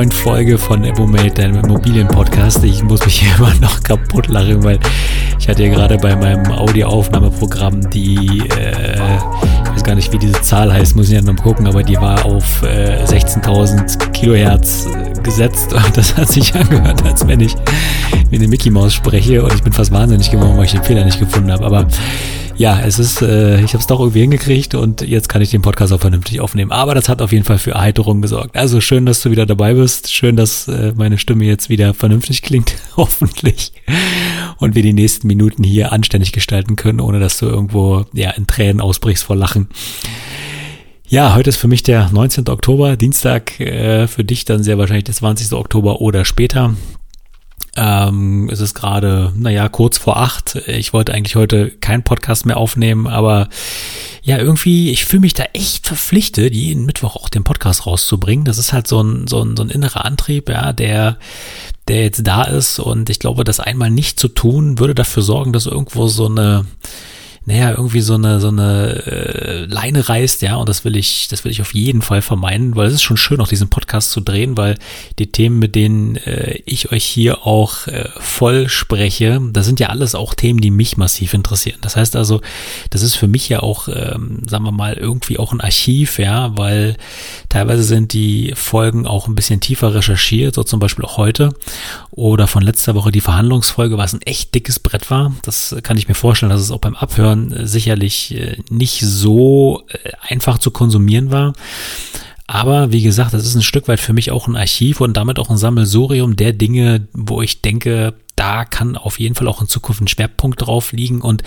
neuen Folge von Immomate, deinem Immobilien-Podcast. Ich muss mich hier immer noch kaputt lachen, weil ich hatte ja gerade bei meinem Audioaufnahmeprogramm die, äh, ich weiß gar nicht, wie diese Zahl heißt, muss ich ja noch gucken, aber die war auf äh, 16.000 Kilohertz äh, gesetzt und das hat sich angehört, als wenn ich wie eine Mickey Maus spreche und ich bin fast wahnsinnig geworden, weil ich den Fehler nicht gefunden habe. Aber ja, es ist, äh, ich habe es doch irgendwie hingekriegt und jetzt kann ich den Podcast auch vernünftig aufnehmen. Aber das hat auf jeden Fall für Erheiterung gesorgt. Also schön, dass du wieder dabei bist. Schön, dass äh, meine Stimme jetzt wieder vernünftig klingt, hoffentlich. Und wir die nächsten Minuten hier anständig gestalten können, ohne dass du irgendwo ja in Tränen ausbrichst vor Lachen. Ja, heute ist für mich der 19. Oktober, Dienstag, äh, für dich dann sehr wahrscheinlich der 20. Oktober oder später. Ähm, es ist gerade, naja, kurz vor acht. Ich wollte eigentlich heute keinen Podcast mehr aufnehmen, aber ja, irgendwie, ich fühle mich da echt verpflichtet, jeden Mittwoch auch den Podcast rauszubringen. Das ist halt so ein, so ein, so ein innerer Antrieb, ja, der, der jetzt da ist. Und ich glaube, das einmal nicht zu tun, würde dafür sorgen, dass irgendwo so eine, naja, irgendwie so eine, so eine äh, Leine reißt, ja, und das will ich, das will ich auf jeden Fall vermeiden, weil es ist schon schön, auch diesen Podcast zu drehen, weil die Themen, mit denen äh, ich euch hier auch äh, voll spreche, das sind ja alles auch Themen, die mich massiv interessieren. Das heißt also, das ist für mich ja auch, ähm, sagen wir mal, irgendwie auch ein Archiv, ja, weil teilweise sind die Folgen auch ein bisschen tiefer recherchiert, so zum Beispiel auch heute oder von letzter Woche die Verhandlungsfolge, was ein echt dickes Brett war. Das kann ich mir vorstellen, dass es auch beim Abhören Hören sicherlich äh, nicht so äh, einfach zu konsumieren war. Aber wie gesagt, das ist ein Stück weit für mich auch ein Archiv und damit auch ein Sammelsurium der Dinge, wo ich denke, da kann auf jeden Fall auch in Zukunft ein Schwerpunkt drauf liegen und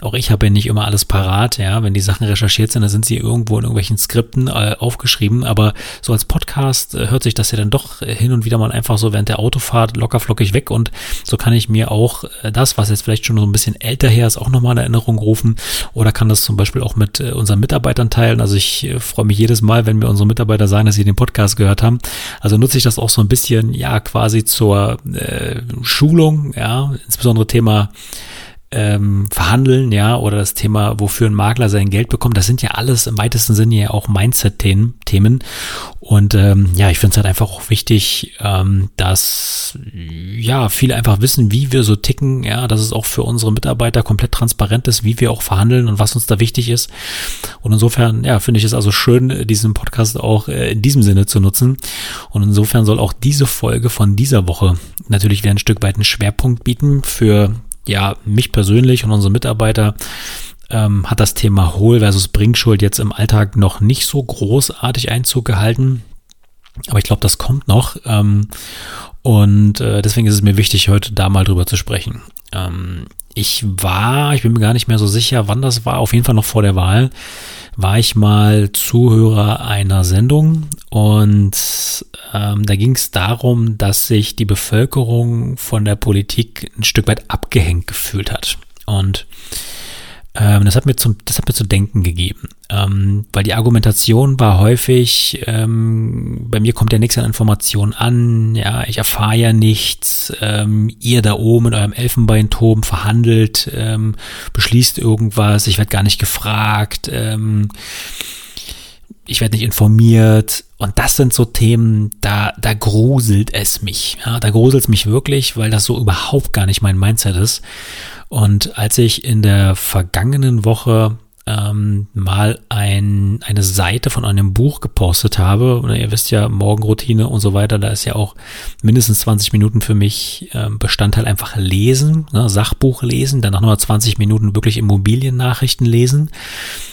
auch ich habe ja nicht immer alles parat, ja, wenn die Sachen recherchiert sind, dann sind sie irgendwo in irgendwelchen Skripten äh, aufgeschrieben, aber so als Podcast äh, hört sich das ja dann doch hin und wieder mal einfach so während der Autofahrt locker flockig weg und so kann ich mir auch äh, das, was jetzt vielleicht schon so ein bisschen älter her ist, auch nochmal in Erinnerung rufen oder kann das zum Beispiel auch mit äh, unseren Mitarbeitern teilen, also ich äh, freue mich jedes Mal, wenn mir unsere Mitarbeiter sagen, dass sie den Podcast gehört haben, also nutze ich das auch so ein bisschen, ja, quasi zur äh, Schulung ja, insbesondere Thema ähm, Verhandeln, ja, oder das Thema, wofür ein Makler sein Geld bekommt, das sind ja alles im weitesten Sinne ja auch Mindset-Themen. Und ähm, ja, ich finde es halt einfach auch wichtig, ähm, dass ja viele einfach wissen, wie wir so ticken, ja, dass es auch für unsere Mitarbeiter komplett transparent ist, wie wir auch verhandeln und was uns da wichtig ist. Und insofern, ja, finde ich es also schön, diesen Podcast auch äh, in diesem Sinne zu nutzen. Und insofern soll auch diese Folge von dieser Woche natürlich wieder ein Stück weit einen Schwerpunkt bieten für ja, mich persönlich und unsere Mitarbeiter ähm, hat das Thema Hohl versus Bringschuld jetzt im Alltag noch nicht so großartig Einzug gehalten. Aber ich glaube, das kommt noch. Ähm, und äh, deswegen ist es mir wichtig, heute da mal drüber zu sprechen. Ähm, ich war, ich bin mir gar nicht mehr so sicher, wann das war, auf jeden Fall noch vor der Wahl, war ich mal Zuhörer einer Sendung und ähm, da ging es darum, dass sich die Bevölkerung von der Politik ein Stück weit abgehängt gefühlt hat. Und ähm, das, hat mir zum, das hat mir zu denken gegeben, ähm, weil die Argumentation war häufig, ähm, bei mir kommt ja nichts an Informationen an, ja, ich erfahre ja nichts, ähm, ihr da oben in eurem Elfenbeinturm verhandelt, ähm, beschließt irgendwas, ich werde gar nicht gefragt, ähm, ich werde nicht informiert. Und das sind so Themen, da, da gruselt es mich. Ja, da gruselt es mich wirklich, weil das so überhaupt gar nicht mein Mindset ist. Und als ich in der vergangenen Woche ähm, mal ein, eine Seite von einem Buch gepostet habe. Und ihr wisst ja, Morgenroutine und so weiter, da ist ja auch mindestens 20 Minuten für mich ähm, Bestandteil einfach lesen, ne, Sachbuch lesen, danach nochmal 20 Minuten wirklich Immobiliennachrichten lesen.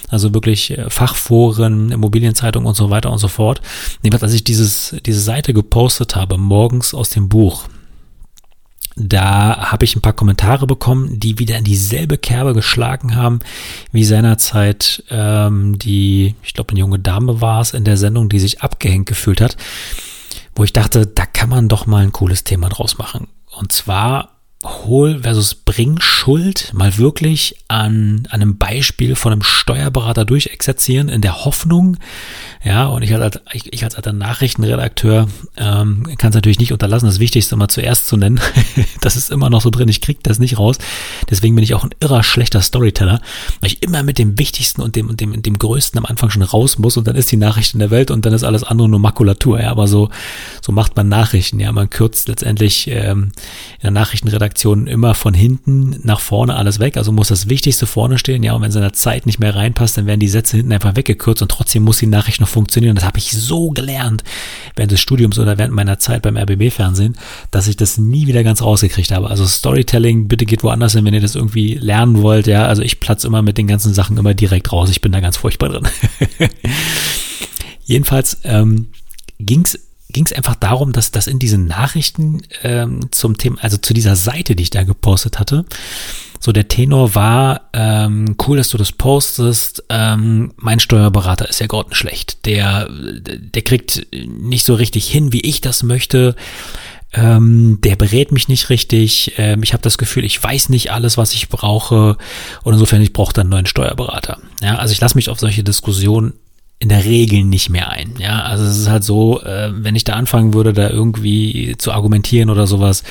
Also wirklich äh, Fachforen, Immobilienzeitung und so weiter und so fort. Jedenfalls, als ich dieses, diese Seite gepostet habe, morgens aus dem Buch, da habe ich ein paar Kommentare bekommen, die wieder in dieselbe Kerbe geschlagen haben, wie seinerzeit ähm, die, ich glaube, eine junge Dame war es in der Sendung, die sich abgehängt gefühlt hat, wo ich dachte, da kann man doch mal ein cooles Thema draus machen. Und zwar Hol versus Bring Schuld mal wirklich an, an einem Beispiel von einem Steuerberater durchexerzieren in der Hoffnung, ja, und ich als, ich, als alter Nachrichtenredakteur ähm, kann es natürlich nicht unterlassen, das Wichtigste mal zuerst zu nennen. das ist immer noch so drin, ich krieg das nicht raus. Deswegen bin ich auch ein irrer schlechter Storyteller, weil ich immer mit dem Wichtigsten und dem, und dem, dem Größten am Anfang schon raus muss und dann ist die Nachricht in der Welt und dann ist alles andere nur Makulatur. Ja, aber so, so macht man Nachrichten. Ja, man kürzt letztendlich ähm, in der Nachrichtenredaktion immer von hinten nach vorne alles weg. Also muss das Wichtigste vorne stehen. Ja, und wenn seine Zeit nicht mehr reinpasst, dann werden die Sätze hinten einfach weggekürzt und trotzdem muss die Nachricht noch funktionieren. Das habe ich so gelernt während des Studiums oder während meiner Zeit beim RBB-Fernsehen, dass ich das nie wieder ganz rausgekriegt habe. Also Storytelling, bitte geht woanders hin, wenn ihr das irgendwie lernen wollt. Ja, also ich platze immer mit den ganzen Sachen immer direkt raus. Ich bin da ganz furchtbar drin. Jedenfalls ähm, ging es ging es einfach darum, dass das in diesen Nachrichten ähm, zum Thema, also zu dieser Seite, die ich da gepostet hatte, so der Tenor war, ähm, cool, dass du das postest. Ähm, mein Steuerberater ist ja grottenschlecht. Der, der kriegt nicht so richtig hin, wie ich das möchte. Ähm, der berät mich nicht richtig. Ähm, ich habe das Gefühl, ich weiß nicht alles, was ich brauche. Und insofern, ich brauche dann einen neuen Steuerberater. Ja, also ich lasse mich auf solche Diskussionen in der Regel nicht mehr ein. Ja, also es ist halt so, äh, wenn ich da anfangen würde, da irgendwie zu argumentieren oder sowas.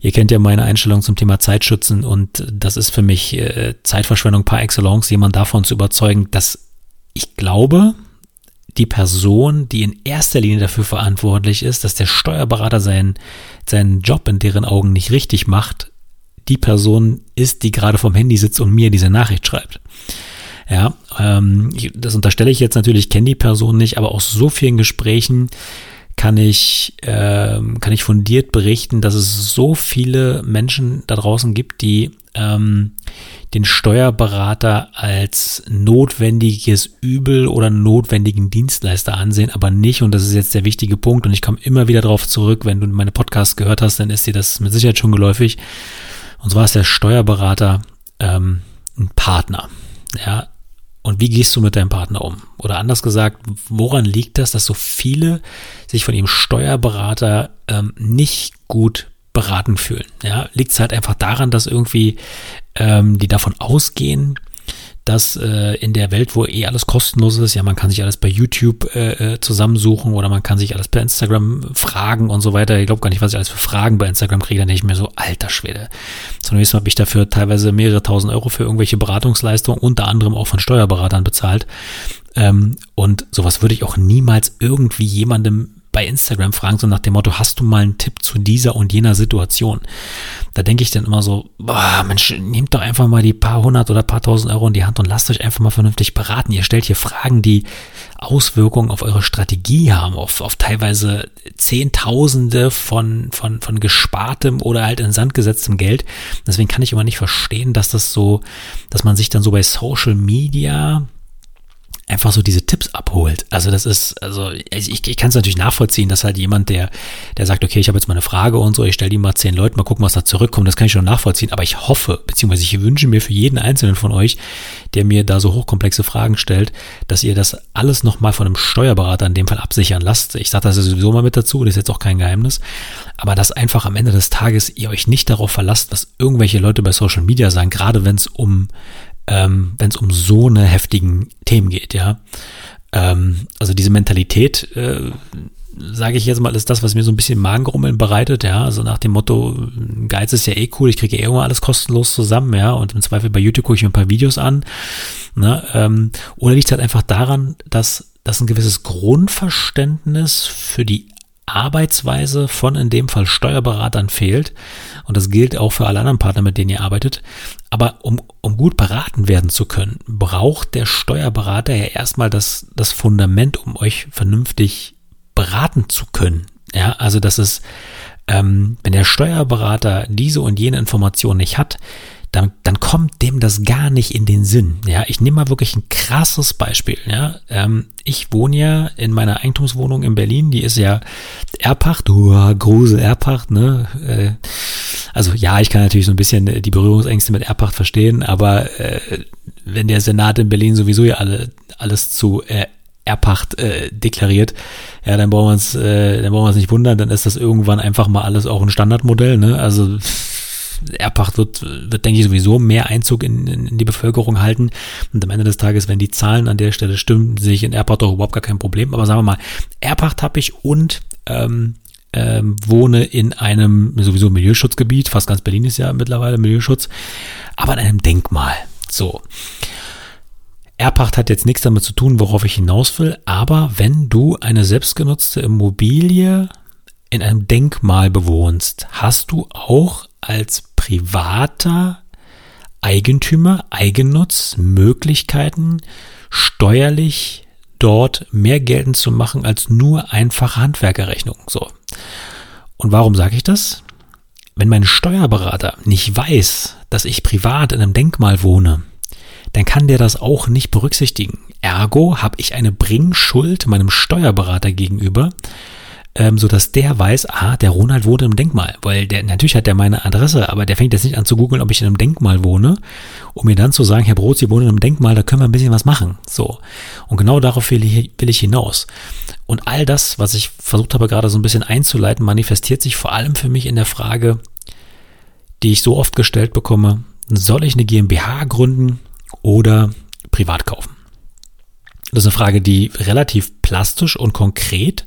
Ihr kennt ja meine Einstellung zum Thema Zeitschützen und das ist für mich äh, Zeitverschwendung par excellence, jemand davon zu überzeugen, dass ich glaube, die Person, die in erster Linie dafür verantwortlich ist, dass der Steuerberater seinen, seinen Job in deren Augen nicht richtig macht, die Person ist, die gerade vom Handy sitzt und mir diese Nachricht schreibt. Ja, ähm, das unterstelle ich jetzt natürlich, kenne die Person nicht, aber aus so vielen Gesprächen kann ich, ähm, kann ich fundiert berichten, dass es so viele Menschen da draußen gibt, die ähm, den Steuerberater als notwendiges Übel oder notwendigen Dienstleister ansehen, aber nicht, und das ist jetzt der wichtige Punkt, und ich komme immer wieder darauf zurück, wenn du meine Podcasts gehört hast, dann ist dir das mit Sicherheit schon geläufig. Und zwar ist der Steuerberater ähm, ein Partner. Ja, und wie gehst du mit deinem Partner um? Oder anders gesagt, woran liegt das, dass so viele sich von ihrem Steuerberater ähm, nicht gut beraten fühlen? Ja, liegt es halt einfach daran, dass irgendwie ähm, die davon ausgehen, dass äh, in der Welt, wo eh alles kostenlos ist, ja, man kann sich alles bei YouTube äh, äh, zusammensuchen oder man kann sich alles per Instagram fragen und so weiter. Ich glaube gar nicht, was ich alles für Fragen bei Instagram kriege, dann denke ich mir so, alter Schwede. Zunächst habe ich dafür teilweise mehrere tausend Euro für irgendwelche Beratungsleistungen, unter anderem auch von Steuerberatern bezahlt. Ähm, und sowas würde ich auch niemals irgendwie jemandem bei Instagram fragen, so nach dem Motto, hast du mal einen Tipp zu dieser und jener Situation? Da denke ich dann immer so, boah, Mensch, nehmt doch einfach mal die paar hundert oder paar tausend Euro in die Hand und lasst euch einfach mal vernünftig beraten. Ihr stellt hier Fragen, die Auswirkungen auf eure Strategie haben, auf, auf teilweise Zehntausende von, von, von gespartem oder halt in Sand gesetztem Geld. Deswegen kann ich immer nicht verstehen, dass das so, dass man sich dann so bei Social Media einfach so diese Tipps abholt. Also das ist, also ich, ich kann es natürlich nachvollziehen, dass halt jemand, der, der sagt, okay, ich habe jetzt mal eine Frage und so, ich stelle die mal zehn Leuten, mal gucken, was da zurückkommt, das kann ich schon nachvollziehen. Aber ich hoffe, beziehungsweise ich wünsche mir für jeden einzelnen von euch, der mir da so hochkomplexe Fragen stellt, dass ihr das alles nochmal von einem Steuerberater in dem Fall absichern lasst. Ich sage das sowieso mal mit dazu, das ist jetzt auch kein Geheimnis. Aber dass einfach am Ende des Tages ihr euch nicht darauf verlasst, was irgendwelche Leute bei Social Media sagen, gerade wenn es um ähm, wenn es um so eine heftigen Themen geht, ja. Ähm, also diese Mentalität, äh, sage ich jetzt mal, ist das, was mir so ein bisschen Magengrummeln bereitet, ja. Also nach dem Motto, Geiz ist ja eh cool, ich kriege eh immer alles kostenlos zusammen, ja. Und im Zweifel bei YouTube gucke ich mir ein paar Videos an. Ne? Ähm, oder liegt es halt einfach daran, dass dass ein gewisses Grundverständnis für die Arbeitsweise von in dem Fall Steuerberatern fehlt. Und das gilt auch für alle anderen Partner, mit denen ihr arbeitet. Aber um, um gut beraten werden zu können, braucht der Steuerberater ja erstmal das, das Fundament, um euch vernünftig beraten zu können. Ja, also das ist, ähm, wenn der Steuerberater diese und jene Information nicht hat, dann, dann kommt dem das gar nicht in den Sinn. Ja, ich nehme mal wirklich ein krasses Beispiel. Ja, ähm, ich wohne ja in meiner Eigentumswohnung in Berlin. Die ist ja Erbpacht, uh, Grusel Erbpacht. Ne, äh, also ja, ich kann natürlich so ein bisschen die Berührungsängste mit Erbpacht verstehen, aber äh, wenn der Senat in Berlin sowieso ja alle alles zu äh, Erbpacht äh, deklariert, ja, dann brauchen wir uns, äh, dann brauchen wir uns nicht wundern, dann ist das irgendwann einfach mal alles auch ein Standardmodell, ne? Also Erbpacht wird, wird, denke ich, sowieso mehr Einzug in, in, in, die Bevölkerung halten. Und am Ende des Tages, wenn die Zahlen an der Stelle stimmen, sehe ich in Erbpacht doch überhaupt gar kein Problem. Aber sagen wir mal, Erbpacht habe ich und ähm, ähm, wohne in einem sowieso Milieuschutzgebiet, fast ganz Berlin ist ja mittlerweile Milieuschutz, aber in einem Denkmal. So. Erbpacht hat jetzt nichts damit zu tun, worauf ich hinaus will, aber wenn du eine selbstgenutzte Immobilie in einem Denkmal bewohnst, hast du auch als privater Eigentümer, Eigennutz Möglichkeiten, steuerlich dort mehr geltend zu machen als nur einfache Handwerkerrechnung. So. Und warum sage ich das? Wenn mein Steuerberater nicht weiß, dass ich privat in einem Denkmal wohne, dann kann der das auch nicht berücksichtigen. Ergo habe ich eine Bringschuld meinem Steuerberater gegenüber, ähm, so dass der weiß, ah, der Ronald wohnt im Denkmal, weil der natürlich hat der meine Adresse, aber der fängt jetzt nicht an zu googeln, ob ich in einem Denkmal wohne, um mir dann zu sagen, Herr Brot, Sie wohnen in einem Denkmal, da können wir ein bisschen was machen. So und genau darauf will ich, will ich hinaus. Und all das, was ich versucht habe gerade so ein bisschen einzuleiten, manifestiert sich vor allem für mich in der Frage, die ich so oft gestellt bekomme: Soll ich eine GmbH gründen oder privat kaufen? Das ist eine Frage, die relativ plastisch und konkret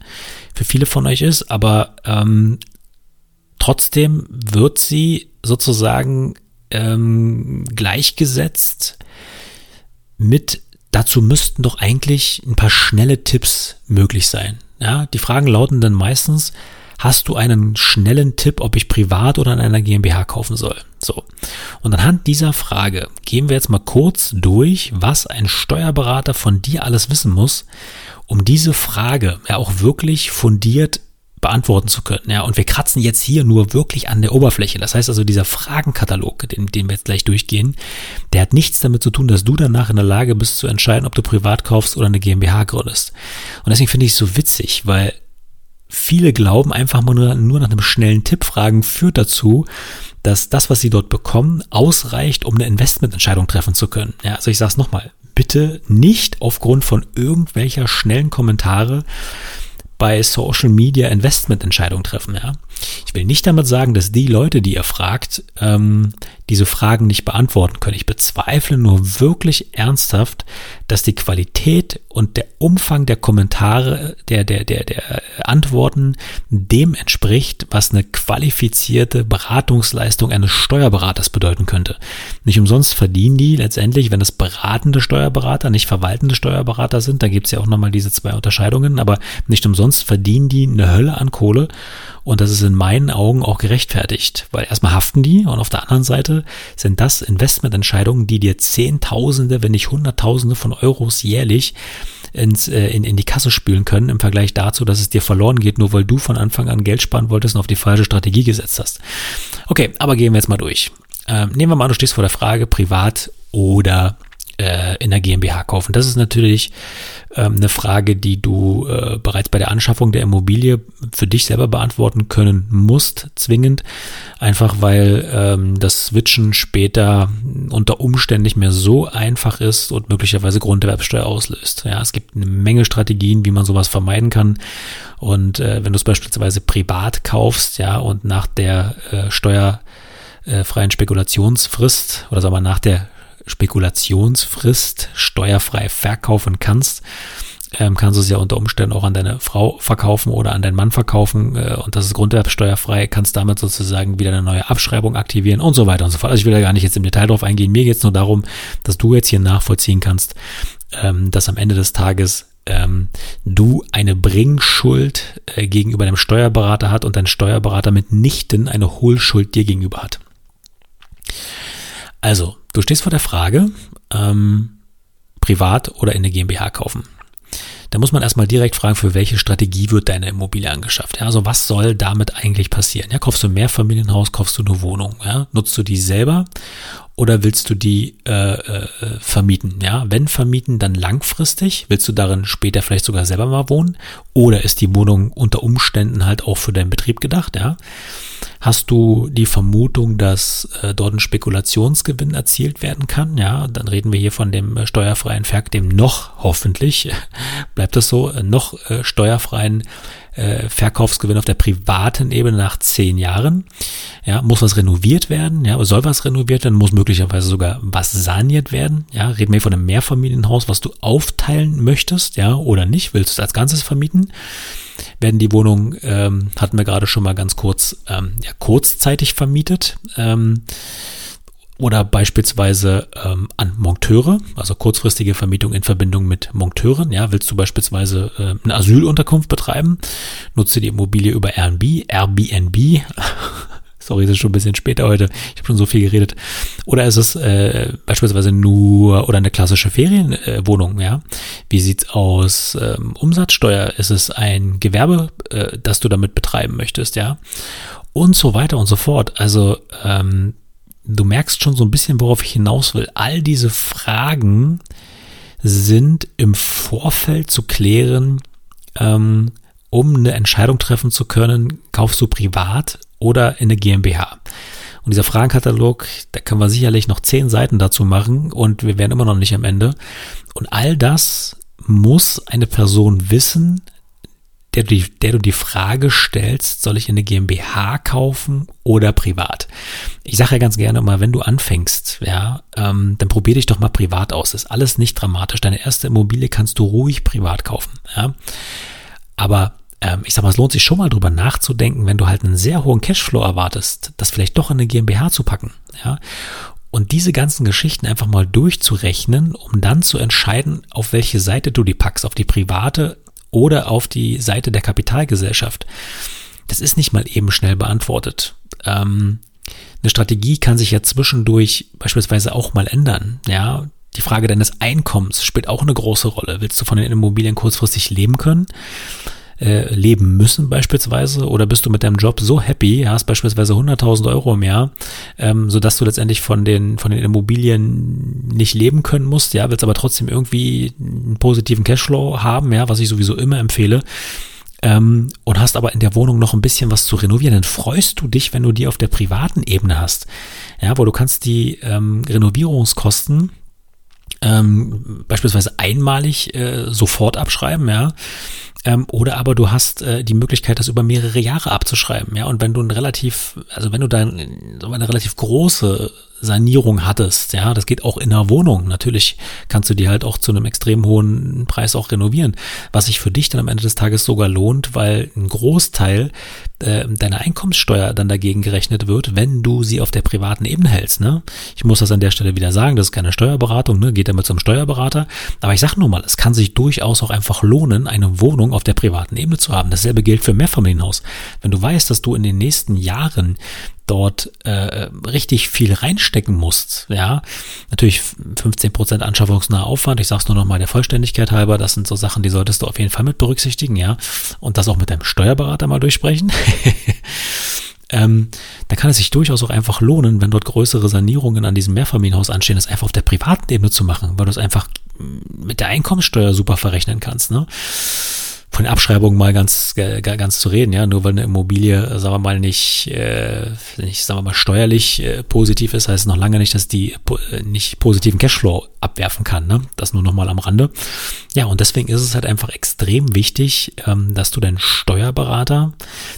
für viele von euch ist, aber ähm, trotzdem wird sie sozusagen ähm, gleichgesetzt mit, dazu müssten doch eigentlich ein paar schnelle Tipps möglich sein. Ja, die Fragen lauten dann meistens, hast du einen schnellen Tipp, ob ich privat oder in einer GmbH kaufen soll? So. Und anhand dieser Frage gehen wir jetzt mal kurz durch, was ein Steuerberater von dir alles wissen muss, um diese Frage ja auch wirklich fundiert beantworten zu können. Ja, und wir kratzen jetzt hier nur wirklich an der Oberfläche. Das heißt also, dieser Fragenkatalog, den, den wir jetzt gleich durchgehen, der hat nichts damit zu tun, dass du danach in der Lage bist zu entscheiden, ob du privat kaufst oder eine GmbH gründest. Und deswegen finde ich es so witzig, weil viele glauben einfach nur, nur nach einem schnellen Tipp fragen führt dazu, dass das, was sie dort bekommen, ausreicht, um eine Investmententscheidung treffen zu können. Ja, also ich sage es nochmal, bitte nicht aufgrund von irgendwelcher schnellen Kommentare bei Social Media Investmententscheidungen treffen. Ja? Ich will nicht damit sagen, dass die Leute, die ihr fragt, ähm, diese Fragen nicht beantworten können. Ich bezweifle nur wirklich ernsthaft, dass die Qualität und der Umfang der Kommentare, der, der, der, der Antworten dem entspricht, was eine qualifizierte Beratungsleistung eines Steuerberaters bedeuten könnte. Nicht umsonst verdienen die letztendlich, wenn es beratende Steuerberater, nicht verwaltende Steuerberater sind, da gibt es ja auch nochmal diese zwei Unterscheidungen, aber nicht umsonst verdienen die eine Hölle an Kohle und das ist in meinen Augen auch gerechtfertigt, weil erstmal haften die und auf der anderen Seite sind das Investmententscheidungen, die dir Zehntausende, wenn nicht Hunderttausende von Euros jährlich ins, äh, in, in die Kasse spülen können im Vergleich dazu, dass es dir verloren geht, nur weil du von Anfang an Geld sparen wolltest und auf die falsche Strategie gesetzt hast. Okay, aber gehen wir jetzt mal durch. Ähm, nehmen wir mal an, du stehst vor der Frage, privat oder äh, in der GmbH kaufen. Das ist natürlich ähm, eine Frage, die du äh, bereits bei der Anschaffung der Immobilie für dich selber beantworten können musst, zwingend. Einfach weil ähm, das Switchen später unter Umständen nicht mehr so einfach ist und möglicherweise Grunderwerbsteuer auslöst. Ja, es gibt eine Menge Strategien, wie man sowas vermeiden kann. Und äh, wenn du es beispielsweise privat kaufst, ja, und nach der äh, steuerfreien Spekulationsfrist oder sagen wir nach der Spekulationsfrist steuerfrei verkaufen kannst, ähm, kannst du es ja unter Umständen auch an deine Frau verkaufen oder an deinen Mann verkaufen äh, und das ist grunderwerbsteuerfrei, kannst damit sozusagen wieder eine neue Abschreibung aktivieren und so weiter und so fort. Also ich will da gar nicht jetzt im Detail drauf eingehen. Mir geht es nur darum, dass du jetzt hier nachvollziehen kannst, ähm, dass am Ende des Tages ähm, du eine Bringschuld äh, gegenüber dem Steuerberater hat und dein Steuerberater mitnichten eine Hohlschuld dir gegenüber hat. Also, du stehst vor der Frage, ähm, privat oder in eine GmbH kaufen. Da muss man erstmal direkt fragen, für welche Strategie wird deine Immobilie angeschafft. Ja, also was soll damit eigentlich passieren? Ja, kaufst du ein Mehrfamilienhaus, kaufst du eine Wohnung? Ja, nutzt du die selber oder willst du die äh, äh, vermieten? Ja, wenn vermieten, dann langfristig. Willst du darin später vielleicht sogar selber mal wohnen? Oder ist die Wohnung unter Umständen halt auch für deinen Betrieb gedacht? Ja, Hast du die Vermutung, dass äh, dort ein Spekulationsgewinn erzielt werden kann? Ja, dann reden wir hier von dem äh, steuerfreien Verk, dem noch hoffentlich, bleibt das so, äh, noch äh, steuerfreien äh, Verkaufsgewinn auf der privaten Ebene nach zehn Jahren. Ja, muss was renoviert werden? Ja, soll was renoviert werden? Muss möglicherweise sogar was saniert werden? Ja, reden wir von einem Mehrfamilienhaus, was du aufteilen möchtest? Ja, oder nicht? Willst du es als Ganzes vermieten? Werden die Wohnungen, ähm, hatten wir gerade schon mal ganz kurz, ähm, ja, kurzzeitig vermietet. Ähm, oder beispielsweise ähm, an Monteure, also kurzfristige Vermietung in Verbindung mit Monteuren. Ja, willst du beispielsweise äh, eine Asylunterkunft betreiben, nutze die Immobilie über Airbnb, Airbnb. Sorry, das ist schon ein bisschen später heute. Ich habe schon so viel geredet. Oder ist es äh, beispielsweise nur oder eine klassische Ferienwohnung, äh, ja? Wie sieht's aus? Ähm, Umsatzsteuer? Ist es ein Gewerbe, äh, das du damit betreiben möchtest, ja? Und so weiter und so fort. Also ähm, du merkst schon so ein bisschen, worauf ich hinaus will. All diese Fragen sind im Vorfeld zu klären, ähm, um eine Entscheidung treffen zu können, kaufst du privat oder in eine GmbH. Und dieser Fragenkatalog, da können wir sicherlich noch zehn Seiten dazu machen und wir wären immer noch nicht am Ende. Und all das muss eine Person wissen, der du, die, der du die Frage stellst, soll ich in eine GmbH kaufen oder privat? Ich sage ja ganz gerne mal, wenn du anfängst, ja, ähm, dann probier dich doch mal privat aus. Das ist alles nicht dramatisch. Deine erste Immobilie kannst du ruhig privat kaufen, ja. Aber ähm, ich sag mal, es lohnt sich schon mal drüber nachzudenken, wenn du halt einen sehr hohen Cashflow erwartest, das vielleicht doch in eine GmbH zu packen, ja. Und diese ganzen Geschichten einfach mal durchzurechnen, um dann zu entscheiden, auf welche Seite du die packst, auf die private oder auf die Seite der Kapitalgesellschaft. Das ist nicht mal eben schnell beantwortet. Ähm, eine Strategie kann sich ja zwischendurch beispielsweise auch mal ändern. Ja, die Frage deines Einkommens spielt auch eine große Rolle. Willst du von den Immobilien kurzfristig leben können? Äh, leben müssen beispielsweise oder bist du mit deinem Job so happy, hast beispielsweise 100.000 Euro im Jahr, ähm, sodass du letztendlich von den, von den Immobilien nicht leben können musst, ja, willst aber trotzdem irgendwie einen positiven Cashflow haben, ja, was ich sowieso immer empfehle. Ähm, und hast aber in der Wohnung noch ein bisschen was zu renovieren, dann freust du dich, wenn du die auf der privaten Ebene hast. Ja, wo du kannst die ähm, Renovierungskosten ähm, beispielsweise einmalig äh, sofort abschreiben, ja. Ähm, oder aber du hast äh, die Möglichkeit, das über mehrere Jahre abzuschreiben, ja. Und wenn du ein relativ, also wenn du dann so eine relativ große Sanierung hattest, ja, das geht auch in einer Wohnung. Natürlich kannst du die halt auch zu einem extrem hohen Preis auch renovieren, was sich für dich dann am Ende des Tages sogar lohnt, weil ein Großteil äh, deiner Einkommenssteuer dann dagegen gerechnet wird, wenn du sie auf der privaten Ebene hältst. Ne? Ich muss das an der Stelle wieder sagen, das ist keine Steuerberatung, ne? geht damit zum Steuerberater. Aber ich sage nur mal, es kann sich durchaus auch einfach lohnen, eine Wohnung auf der privaten Ebene zu haben. Dasselbe gilt für Mehrfamilienhaus. Wenn du weißt, dass du in den nächsten Jahren dort äh, richtig viel reinstecken musst, ja, natürlich 15 Prozent anschaffungsnaher Aufwand, ich sag's nur noch der Vollständigkeit halber, das sind so Sachen, die solltest du auf jeden Fall mit berücksichtigen, ja, und das auch mit deinem Steuerberater mal durchsprechen. ähm, da kann es sich durchaus auch einfach lohnen, wenn dort größere Sanierungen an diesem Mehrfamilienhaus anstehen, das einfach auf der privaten Ebene zu machen, weil du es einfach mit der Einkommenssteuer super verrechnen kannst, ne? Von Abschreibungen mal ganz, ganz zu reden, ja, nur weil eine Immobilie, sagen wir mal, nicht, äh, nicht sagen wir mal, steuerlich äh, positiv ist, heißt noch lange nicht, dass die äh, nicht positiven Cashflow abwerfen kann, ne? Das nur nochmal am Rande. Ja, und deswegen ist es halt einfach extrem wichtig, ähm, dass du deinen Steuerberater,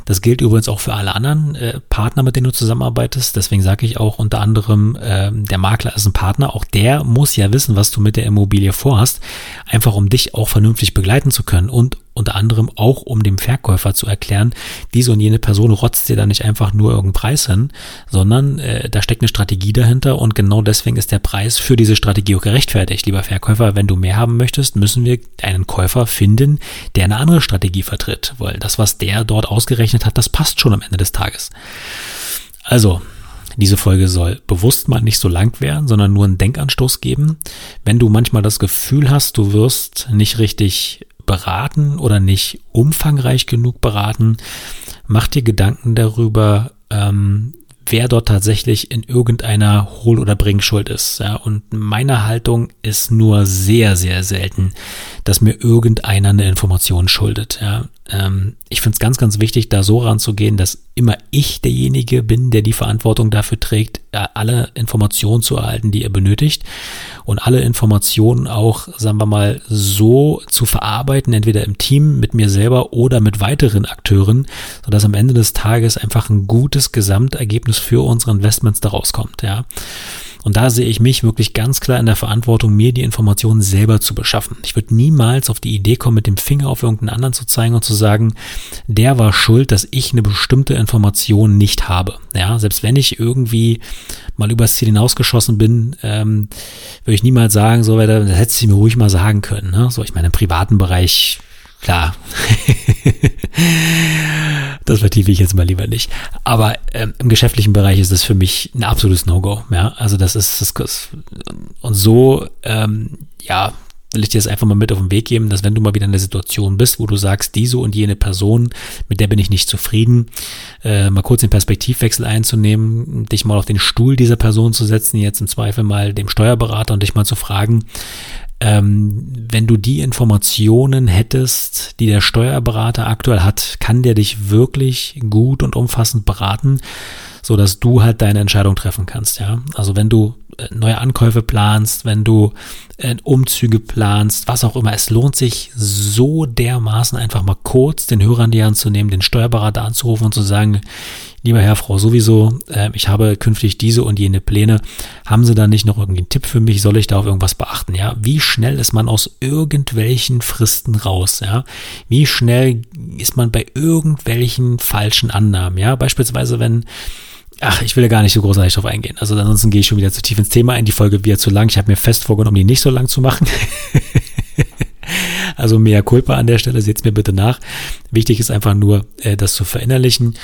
das gilt übrigens auch für alle anderen äh, Partner, mit denen du zusammenarbeitest, deswegen sage ich auch unter anderem, äh, der Makler ist ein Partner, auch der muss ja wissen, was du mit der Immobilie vorhast, einfach um dich auch vernünftig begleiten zu können und unter anderem auch, um dem Verkäufer zu erklären, diese und jene Person rotzt dir da nicht einfach nur irgendeinen Preis hin, sondern äh, da steckt eine Strategie dahinter und genau deswegen ist der Preis für diese Strategie auch gerechtfertigt. Lieber Verkäufer, wenn du mehr haben möchtest, müssen wir einen Käufer finden, der eine andere Strategie vertritt, weil das, was der dort ausgerechnet hat, das passt schon am Ende des Tages. Also, diese Folge soll bewusst mal nicht so lang werden, sondern nur einen Denkanstoß geben. Wenn du manchmal das Gefühl hast, du wirst nicht richtig beraten oder nicht umfangreich genug beraten, mach dir Gedanken darüber, ähm, wer dort tatsächlich in irgendeiner Hohl- oder Bringschuld ist. Ja, und meine Haltung ist nur sehr, sehr selten, dass mir irgendeiner eine Information schuldet. Ja. Ähm, ich finde es ganz, ganz wichtig, da so ranzugehen, dass immer ich derjenige bin, der die Verantwortung dafür trägt, äh, alle Informationen zu erhalten, die er benötigt und alle Informationen auch, sagen wir mal, so zu verarbeiten, entweder im Team mit mir selber oder mit weiteren Akteuren, sodass am Ende des Tages einfach ein gutes Gesamtergebnis für unsere Investments daraus kommt, ja. Und da sehe ich mich wirklich ganz klar in der Verantwortung, mir die Informationen selber zu beschaffen. Ich würde niemals auf die Idee kommen, mit dem Finger auf irgendeinen anderen zu zeigen und zu sagen, der war schuld, dass ich eine bestimmte Information nicht habe. Ja, selbst wenn ich irgendwie mal übers Ziel hinausgeschossen bin, ähm, würde ich niemals sagen, so, das hättest du mir ruhig mal sagen können. Ne? So, ich meine, im privaten Bereich klar. das vertiefe ich jetzt mal lieber nicht. Aber ähm, im geschäftlichen Bereich ist das für mich ein absolutes No-Go. Ja, also das ist das und so, ähm, ja, will ich dir das einfach mal mit auf den Weg geben, dass wenn du mal wieder in der Situation bist, wo du sagst, diese und jene Person, mit der bin ich nicht zufrieden, äh, mal kurz den Perspektivwechsel einzunehmen, dich mal auf den Stuhl dieser Person zu setzen, jetzt im Zweifel mal dem Steuerberater und dich mal zu fragen, ähm, wenn du die Informationen hättest, die der Steuerberater aktuell hat, kann der dich wirklich gut und umfassend beraten, so dass du halt deine Entscheidung treffen kannst, ja. Also wenn du äh, neue Ankäufe planst, wenn du äh, Umzüge planst, was auch immer, es lohnt sich so dermaßen einfach mal kurz den Hörer an die Hand zu nehmen, den Steuerberater anzurufen und zu sagen, lieber Herr, Frau sowieso, äh, ich habe künftig diese und jene Pläne. Haben Sie da nicht noch irgendwie einen Tipp für mich? Soll ich da auf irgendwas beachten? Ja, wie schnell ist man aus irgendwelchen Fristen raus? Ja, wie schnell ist man bei irgendwelchen falschen Annahmen? Ja, beispielsweise, wenn Ach, ich will ja gar nicht so großartig drauf eingehen. Also ansonsten gehe ich schon wieder zu tief ins Thema ein. Die Folge wird zu lang. Ich habe mir fest vorgenommen, die nicht so lang zu machen. Also mehr Culpa an der Stelle, seht's mir bitte nach. Wichtig ist einfach nur, äh, das zu verinnerlichen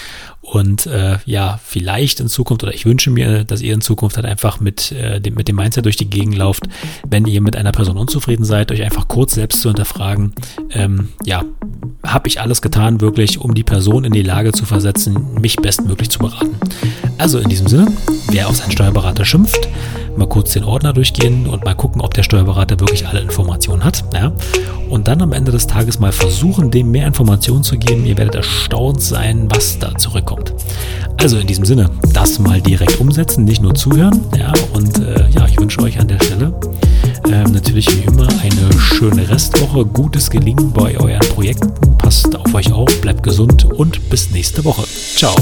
und äh, ja, vielleicht in Zukunft, oder ich wünsche mir, dass ihr in Zukunft halt einfach mit, äh, dem, mit dem Mindset durch die Gegend lauft, wenn ihr mit einer Person unzufrieden seid, euch einfach kurz selbst zu hinterfragen, ähm, ja, habe ich alles getan, wirklich, um die Person in die Lage zu versetzen, mich bestmöglich zu beraten. Also in diesem Sinne, wer auf seinen Steuerberater schimpft, mal kurz den Ordner durchgehen und mal gucken, ob der Steuerberater wirklich alle Informationen hat. Ja? Und dann am Ende des Tages mal versuchen, dem mehr Informationen zu geben. Ihr werdet erstaunt sein, was da zurückkommt. Also in diesem Sinne, das mal direkt umsetzen, nicht nur zuhören. Ja? Und äh, ja, ich wünsche euch an der Stelle ähm, natürlich wie immer eine schöne Restwoche, gutes Gelingen bei euren Projekten. Passt auf euch auf, bleibt gesund und bis nächste Woche. Ciao.